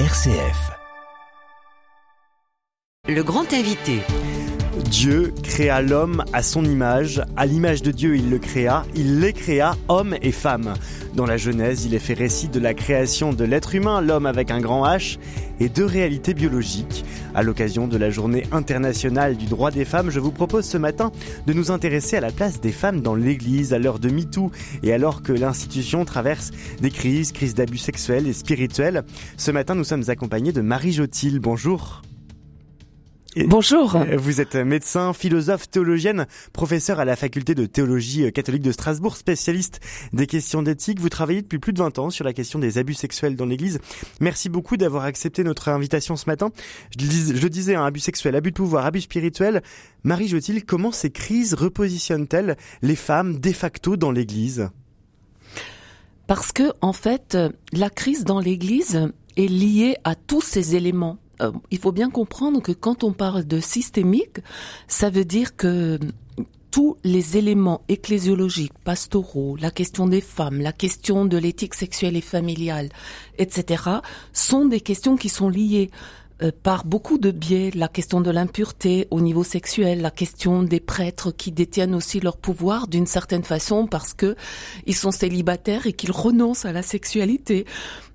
RCF. Le grand invité. Dieu créa l'homme à son image, à l'image de Dieu il le créa, il les créa, hommes et femmes. Dans la Genèse, il est fait récit de la création de l'être humain, l'homme avec un grand H, et de réalités biologiques. À l'occasion de la journée internationale du droit des femmes, je vous propose ce matin de nous intéresser à la place des femmes dans l'Église à l'heure de MeToo et alors que l'institution traverse des crises, crises d'abus sexuels et spirituels. Ce matin, nous sommes accompagnés de Marie Jotil. Bonjour. Bonjour. Vous êtes médecin, philosophe, théologienne, professeur à la faculté de théologie catholique de Strasbourg, spécialiste des questions d'éthique. Vous travaillez depuis plus de 20 ans sur la question des abus sexuels dans l'Église. Merci beaucoup d'avoir accepté notre invitation ce matin. Je, disais, un hein, abus sexuel, abus de pouvoir, abus spirituel. Marie Jotil, comment ces crises repositionnent-elles les femmes de facto dans l'Église? Parce que, en fait, la crise dans l'Église est liée à tous ces éléments euh, il faut bien comprendre que quand on parle de systémique, ça veut dire que tous les éléments ecclésiologiques, pastoraux, la question des femmes, la question de l'éthique sexuelle et familiale, etc., sont des questions qui sont liées euh, par beaucoup de biais, la question de l'impureté au niveau sexuel, la question des prêtres qui détiennent aussi leur pouvoir d'une certaine façon parce que ils sont célibataires et qu'ils renoncent à la sexualité,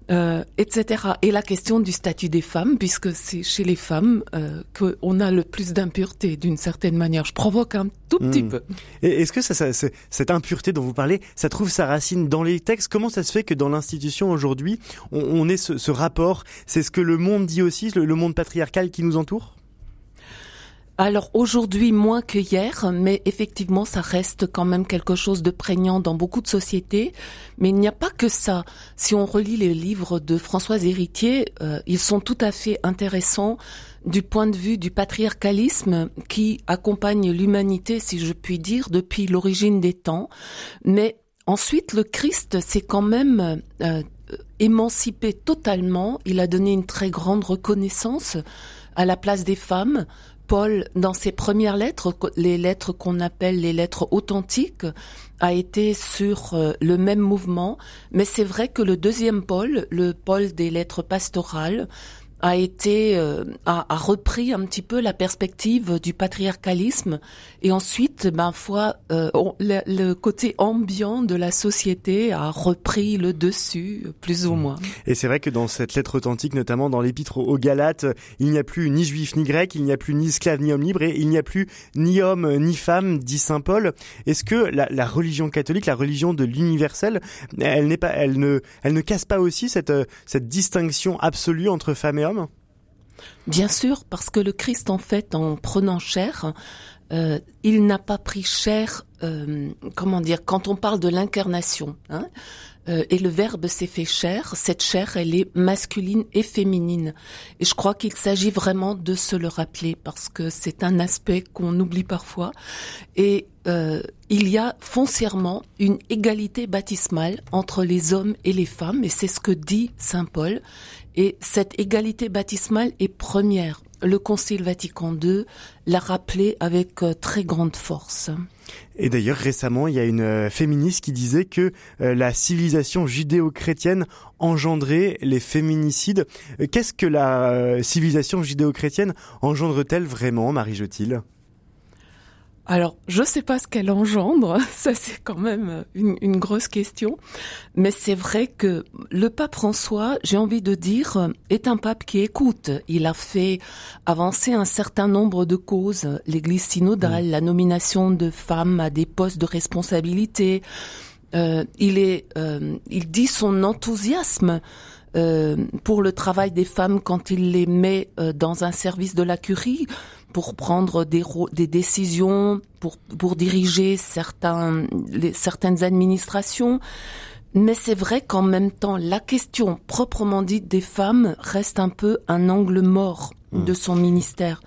euh, etc. Et la question du statut des femmes, puisque c'est chez les femmes euh, qu'on a le plus d'impureté d'une certaine manière. Je provoque un tout petit hmm. peu. Et est-ce que ça, ça, cette impureté dont vous parlez, ça trouve sa racine dans les textes? Comment ça se fait que dans l'institution aujourd'hui, on, on ait ce, ce rapport? C'est ce que le monde dit aussi, le monde patriarcal qui nous entoure? Alors aujourd'hui moins que hier, mais effectivement ça reste quand même quelque chose de prégnant dans beaucoup de sociétés. Mais il n'y a pas que ça. Si on relit les livres de Françoise Héritier, euh, ils sont tout à fait intéressants du point de vue du patriarcalisme qui accompagne l'humanité, si je puis dire, depuis l'origine des temps. Mais ensuite, le Christ s'est quand même euh, émancipé totalement. Il a donné une très grande reconnaissance à la place des femmes, Paul, dans ses premières lettres, les lettres qu'on appelle les lettres authentiques, a été sur euh, le même mouvement, mais c'est vrai que le deuxième Paul, le Paul des lettres pastorales, a été euh, a, repris un petit peu la perspective du patriarcalisme et ensuite ben foi euh, le, côté ambiant de la société a repris le dessus plus ou moins. Et c'est vrai que dans cette lettre authentique notamment dans l'épître aux Galates, il n'y a plus ni juif ni grec, il n'y a plus ni esclave ni homme libre et il n'y a plus ni homme ni femme dit saint Paul. Est-ce que la, la, religion catholique, la religion de l'universel, elle n'est pas elle ne elle ne casse pas aussi cette cette distinction absolue entre femme et homme Bien sûr, parce que le Christ, en fait, en prenant chair, euh, il n'a pas pris chair, euh, comment dire, quand on parle de l'incarnation, hein, euh, et le Verbe s'est fait chair, cette chair, elle est masculine et féminine. Et je crois qu'il s'agit vraiment de se le rappeler, parce que c'est un aspect qu'on oublie parfois. Et il y a foncièrement une égalité baptismale entre les hommes et les femmes, et c'est ce que dit Saint Paul. Et cette égalité baptismale est première. Le Concile Vatican II l'a rappelé avec euh, très grande force. Et d'ailleurs, récemment, il y a une euh, féministe qui disait que euh, la civilisation judéo-chrétienne engendrait les féminicides. Qu'est-ce que la civilisation judéo-chrétienne engendre-t-elle vraiment, Marie Jotil alors, je sais pas ce qu'elle engendre, ça c'est quand même une, grosse question, mais c'est vrai que le pape François, j'ai envie de dire, est un pape qui écoute. Il a fait avancer un certain nombre de causes, l'Église synodale, la nomination de femmes à des postes de responsabilité. Euh, il est, euh, il dit son enthousiasme. Euh, pour le travail des femmes quand il les met dans un service de la curie, pour prendre des, des décisions, pour, pour diriger certains, les, certaines administrations. Mais c'est vrai qu'en même temps, la question proprement dite des femmes reste un peu un angle mort mmh. de son ministère.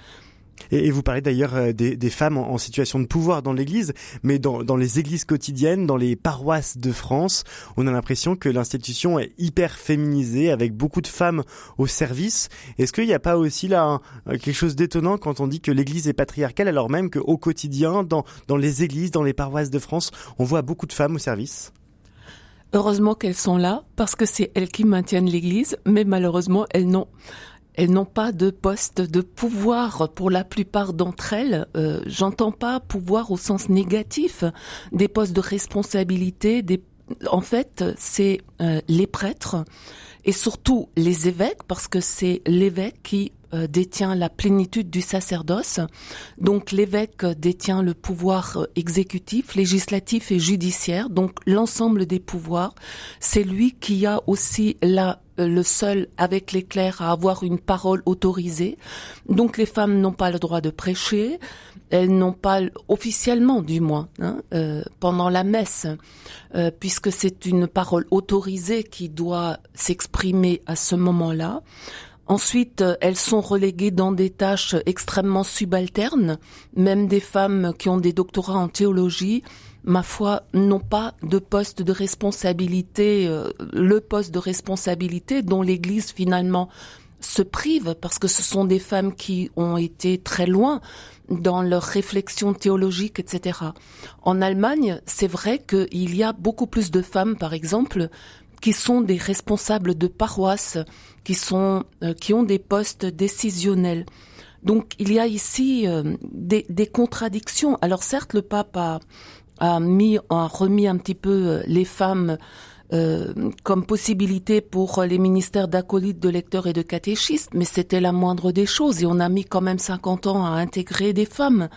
Et, vous parlez d'ailleurs euh, des, femmes en, situation de pouvoir dans l'Église, mais dans, les églises quotidiennes, dans les paroisses de France, on a l'impression que l'institution est hyper féminisée, avec beaucoup de femmes au service. Est-ce qu'il n'y a pas aussi là quelque chose d'étonnant quand on dit que l'Église est patriarcale, alors même qu'au quotidien, dans, dans les églises, dans les paroisses de France, on voit beaucoup de femmes au service? Heureusement qu'elles sont là parce que c'est elles qui maintiennent l'Église, mais malheureusement elles n'ont elles n'ont pas de poste de pouvoir pour la plupart d'entre elles. Euh, J'entends pas pouvoir au sens négatif, des postes de responsabilité. Des... En fait, c'est euh, les prêtres et surtout les évêques, parce que c'est l'évêque qui euh, détient la plénitude du sacerdoce. Donc l'évêque détient le pouvoir euh, exécutif, législatif et judiciaire. Donc l'ensemble des pouvoirs. C'est lui qui a aussi la le seul avec les clercs à avoir une parole autorisée. Donc les femmes n'ont pas le droit de prêcher, elles n'ont pas officiellement du moins hein, pendant la messe, puisque c'est une parole autorisée qui doit s'exprimer à ce moment-là. Ensuite, euh, elles sont reléguées dans des tâches extrêmement subalternes. Même des femmes qui ont des doctorats en théologie, ma foi, n'ont pas de poste de responsabilité, euh, le poste de responsabilité dont l'Église finalement se prive parce que ce sont des femmes qui ont été très loin dans leur réflexion théologique, etc. En Allemagne, c'est vrai qu'il y a beaucoup plus de femmes, par exemple, qui sont des responsables de paroisses, qui sont euh, qui ont des postes décisionnels. Donc il y a ici euh, des, des, contradictions. Alors certes, le pape a, a mis a remis un petit peu euh, les femmes comme possibilité pour les ministères d'acolytes, de lecteurs et de catéchistes, mais c'était la moindre des choses et on a mis quand même 50 ans à intégrer des femmes.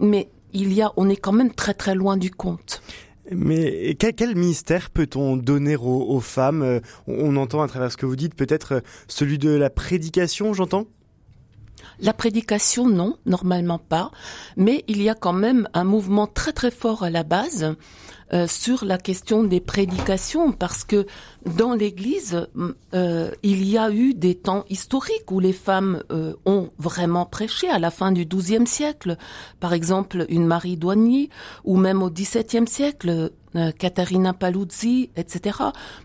Mais il y a, on est quand même très très loin du compte. Mais quel, quel ministère peut-on donner aux, femmes? Euh, on, entend à travers ce que vous dites peut-être euh, celui de la prédication, j'entends? La prédication, non, normalement pas, mais il y a quand même un mouvement très très fort à la base euh, sur la question des prédications, parce que dans l'Église, euh, il y a eu des temps historiques où les femmes euh, ont vraiment prêché à la fin du XIIe siècle. Par exemple, une Marie Douanier, ou même au XVIIe siècle, Caterina Paluzzi, etc.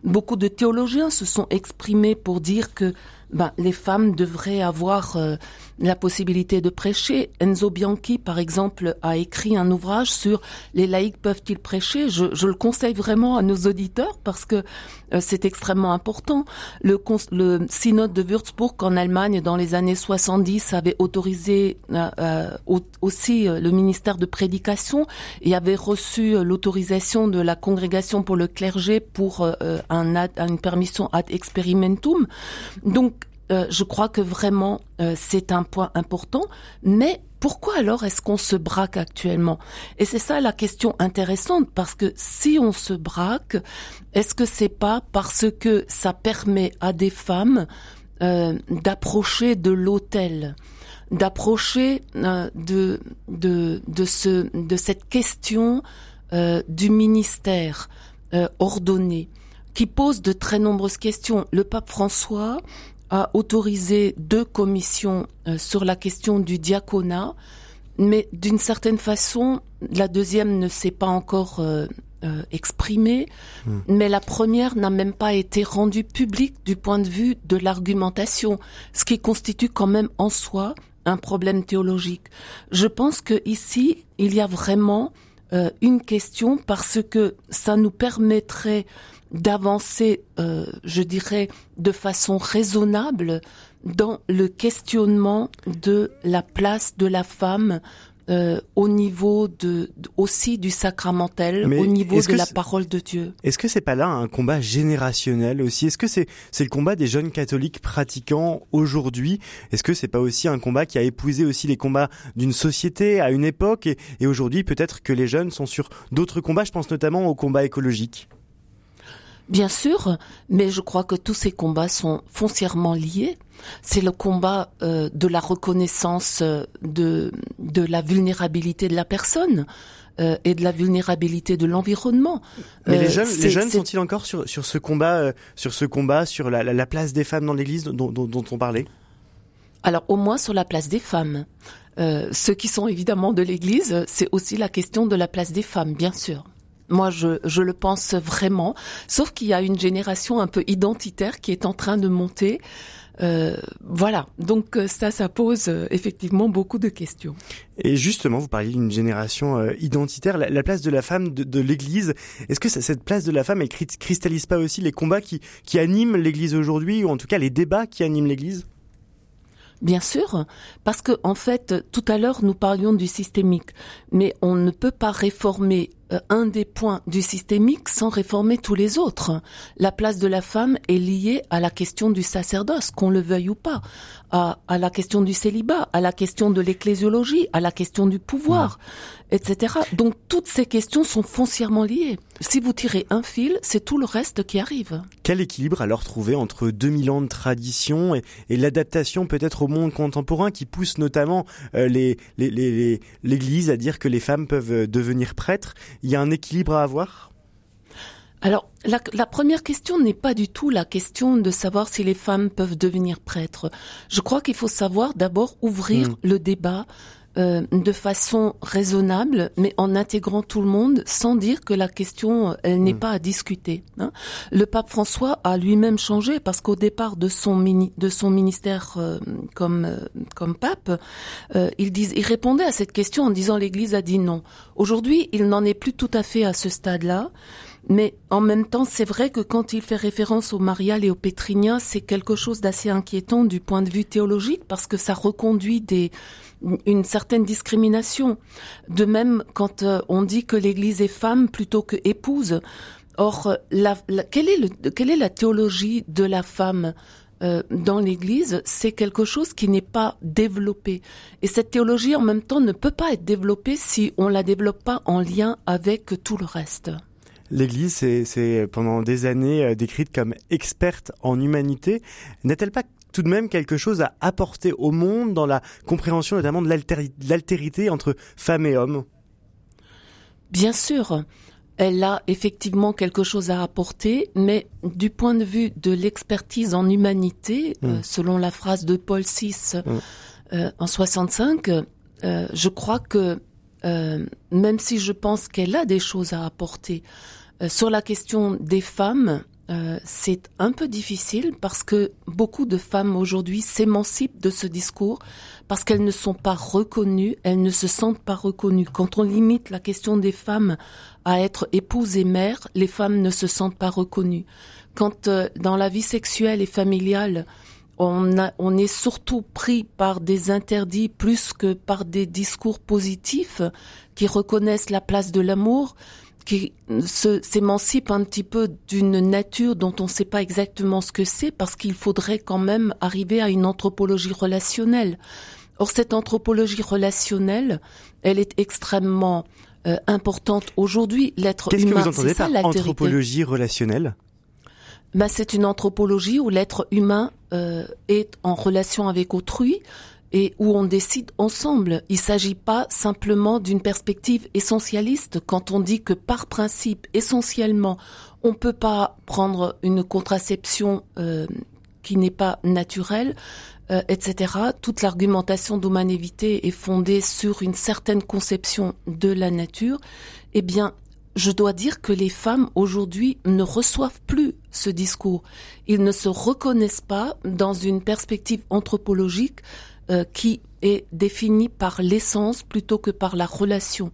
Beaucoup de théologiens se sont exprimés pour dire que ben, les femmes devraient avoir euh, la possibilité de prêcher. Enzo Bianchi, par exemple, a écrit un ouvrage sur les laïcs peuvent-ils prêcher. Je, je, le conseille vraiment à nos auditeurs parce que euh, c'est extrêmement important. Le, le, synode de Würzburg en Allemagne dans les années 70 avait autorisé euh, aussi le ministère de prédication et avait reçu l'autorisation de la congrégation pour le clergé pour un une permission ad experimentum. Donc euh, je crois que vraiment euh, c'est un point important, mais pourquoi alors est-ce qu'on se braque actuellement? Et c'est ça la question intéressante parce que si on se braque, est-ce que c'est pas parce que ça permet à des femmes euh, d'approcher de l'autel, d'approcher de, de de ce de cette question du ministère ordonné qui pose de très nombreuses questions. Le pape François a autorisé deux commissions euh, sur la question du diaconat, mais d'une certaine façon, la deuxième ne s'est pas encore euh, euh, exprimée, hmm. mais la première n'a même pas été rendue publique du point de vue de l'argumentation, ce qui constitue quand même en soi un problème théologique. Je pense que ici, il y a vraiment une question parce que ça nous permettrait d'avancer, euh, je dirais, de façon raisonnable dans le questionnement de la place de la femme euh, au niveau de, aussi du sacramentel, au niveau de la parole de Dieu. Est-ce que c'est pas là un combat générationnel aussi? Est-ce que c'est c'est le combat des jeunes catholiques pratiquants aujourd'hui? Est-ce que c'est pas aussi un combat qui a épousé aussi les combats d'une société à une époque? Et, et aujourd'hui peut-être que les jeunes sont sur d'autres combats Je pense notamment au combat écologique. Bien sûr, mais je crois que tous ces combats sont foncièrement liés. C'est le combat euh, de la reconnaissance euh, de, de la vulnérabilité de la personne. Euh, et de la vulnérabilité de l'environnement. Mais les jeunes, les jeunes sont-ils encore sur, sur ce combat, sur ce combat, sur la, la, place des femmes dans l'Église dont, dont, dont, on parlait? Alors au moins sur la place des femmes. ceux qui sont évidemment de l'Église, c'est aussi la question de la place des femmes, bien sûr. Moi, je, je le pense vraiment. Sauf qu'il y a une génération un peu identitaire qui est en train de monter. Euh, voilà, donc euh, ça, ça pose euh, effectivement beaucoup de questions. Et justement, vous parliez d'une génération identitaire, la, place de la femme de, l'Église. Est-ce que cette place de la femme, elle cristallise pas aussi les combats qui, qui animent l'Église aujourd'hui, ou en tout cas les débats qui animent l'Église? Bien sûr, parce que en fait, tout à l'heure nous parlions du systémique, mais on ne peut pas réformer un des points du systémique sans réformer tous les autres. La place de la femme est liée à la question du sacerdoce, qu'on le veuille ou pas, à, la question du célibat, à la question de l'ecclésiologie, à la question du pouvoir, etc. Donc toutes ces questions sont foncièrement liées. Si vous tirez un fil, c'est tout le reste qui arrive. Quel équilibre alors trouver entre 2000 ans de tradition et, l'adaptation peut-être au monde contemporain qui pousse notamment euh, les, l'Église à dire que les femmes peuvent euh, devenir prêtres? Il y a un équilibre à avoir? Alors, la, première question n'est pas du tout la question de savoir si les femmes peuvent devenir prêtres. Je crois qu'il faut savoir d'abord ouvrir hmm. le débat euh, de façon raisonnable, mais en intégrant tout le monde, sans dire que la question, euh, elle n'est mm. pas à discuter. Hein. Le pape François a lui-même changé parce qu'au départ de son mini, de son ministère euh, comme comme pape, il, dis, il répondait à cette question en disant l'Église a dit non. Aujourd'hui, il n'en est plus tout à fait à ce stade-là. Mais en même temps, c'est vrai que quand il fait référence au marial et au pétrinien, c'est quelque chose d'assez inquiétant du point de vue théologique parce que ça reconduit des, une certaine discrimination. De même, quand euh, on dit que l'Église est femme plutôt que épouse. Or, la, quelle, est le, quelle est la théologie de la femme euh, dans l'Église, c'est quelque chose qui n'est pas développé. Et cette théologie, en même temps, ne peut pas être développée si on la développe pas en lien avec tout le reste. L'Église, c'est pendant des années euh, décrite comme experte en humanité. N'est-elle pas tout de même quelque chose à apporter au monde dans la compréhension notamment de l'altérité entre femmes et hommes? Bien sûr, elle a effectivement quelque chose à apporter, mais du point de vue de l'expertise en humanité, euh, mm. selon la phrase de Paul VI mm. euh, en 65, euh, je crois que même si je pense qu'elle a des choses à apporter sur la question des femmes, euh, c'est un peu difficile parce que beaucoup de femmes aujourd'hui s'émancipent de ce discours parce qu'elles ne sont pas reconnues, elles ne se sentent pas reconnues. Quand on limite la question des femmes à être épouses et mères, les femmes ne se sentent pas reconnues. Quand euh, dans la vie sexuelle et familiale, on, on est surtout pris par des interdits plus que par des discours positifs qui reconnaissent la place de l'amour, qui s'émancipe un petit peu d'une nature dont on ne sait pas exactement ce que c'est, parce qu'il faudrait quand même arriver à une anthropologie relationnelle. Or, cette anthropologie relationnelle, elle est extrêmement euh, importante aujourd'hui. L'être humain, vous entendez par anthropologie relationnelle? Ben, c'est une anthropologie où l'être humain euh, est en relation avec autrui, et où on décide ensemble. Il ne s'agit pas simplement d'une perspective essentialiste quand on dit que par principe, essentiellement, on ne peut pas prendre une contraception euh, qui n'est pas naturelle, euh, etc. Toute l'argumentation d'humanité est fondée sur une certaine conception de la nature. Eh bien, je dois dire que les femmes aujourd'hui ne reçoivent plus ce discours. Ils ne se reconnaissent pas dans une perspective anthropologique euh, qui est définie par l'essence plutôt que par la relation.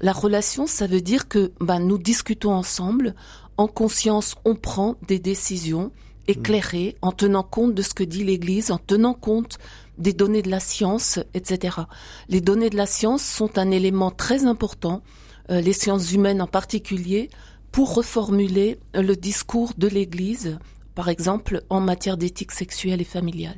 La relation, ça veut dire que ben, nous discutons ensemble, en conscience, on prend des décisions éclairées, en tenant compte de ce que dit l'Église, en tenant compte des données de la science, etc. Les données de la science sont un élément très important, les sciences humaines en particulier, pour reformuler le discours de l'Église, par exemple en matière d'éthique sexuelle et familiale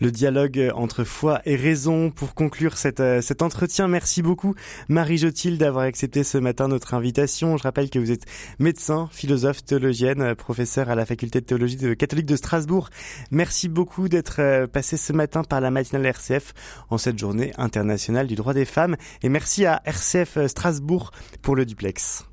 le dialogue entre foi et raison pour conclure euh, cet entretien. Merci beaucoup Marie Jotil d'avoir accepté ce matin notre invitation. Je rappelle que vous êtes médecin, philosophe, théologienne, professeur à la faculté de théologie catholique de Strasbourg. Merci beaucoup d'être euh, passé ce matin par la matinale RCF en cette journée internationale du droit des femmes et merci à RCF Strasbourg pour le duplex.